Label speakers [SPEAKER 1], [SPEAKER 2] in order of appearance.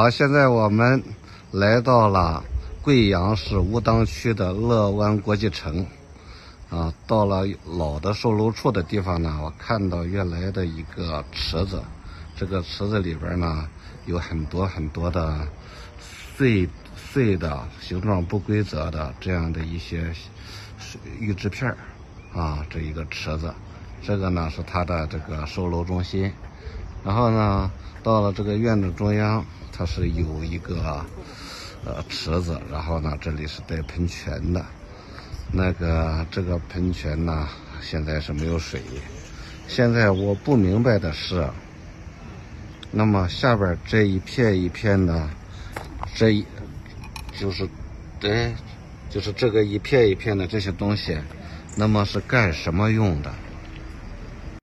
[SPEAKER 1] 好，现在我们来到了贵阳市乌当区的乐湾国际城，啊，到了老的售楼处的地方呢，我看到原来的一个池子，这个池子里边呢有很多很多的碎碎的、形状不规则的这样的一些玉制片啊，这一个池子，这个呢是它的这个售楼中心，然后呢到了这个院子中央。它是有一个呃池子，然后呢，这里是带喷泉的。那个这个喷泉呢，现在是没有水。现在我不明白的是，那么下边这一片一片的，这一就是哎，就是这个一片一片的这些东西，那么是干什么用的？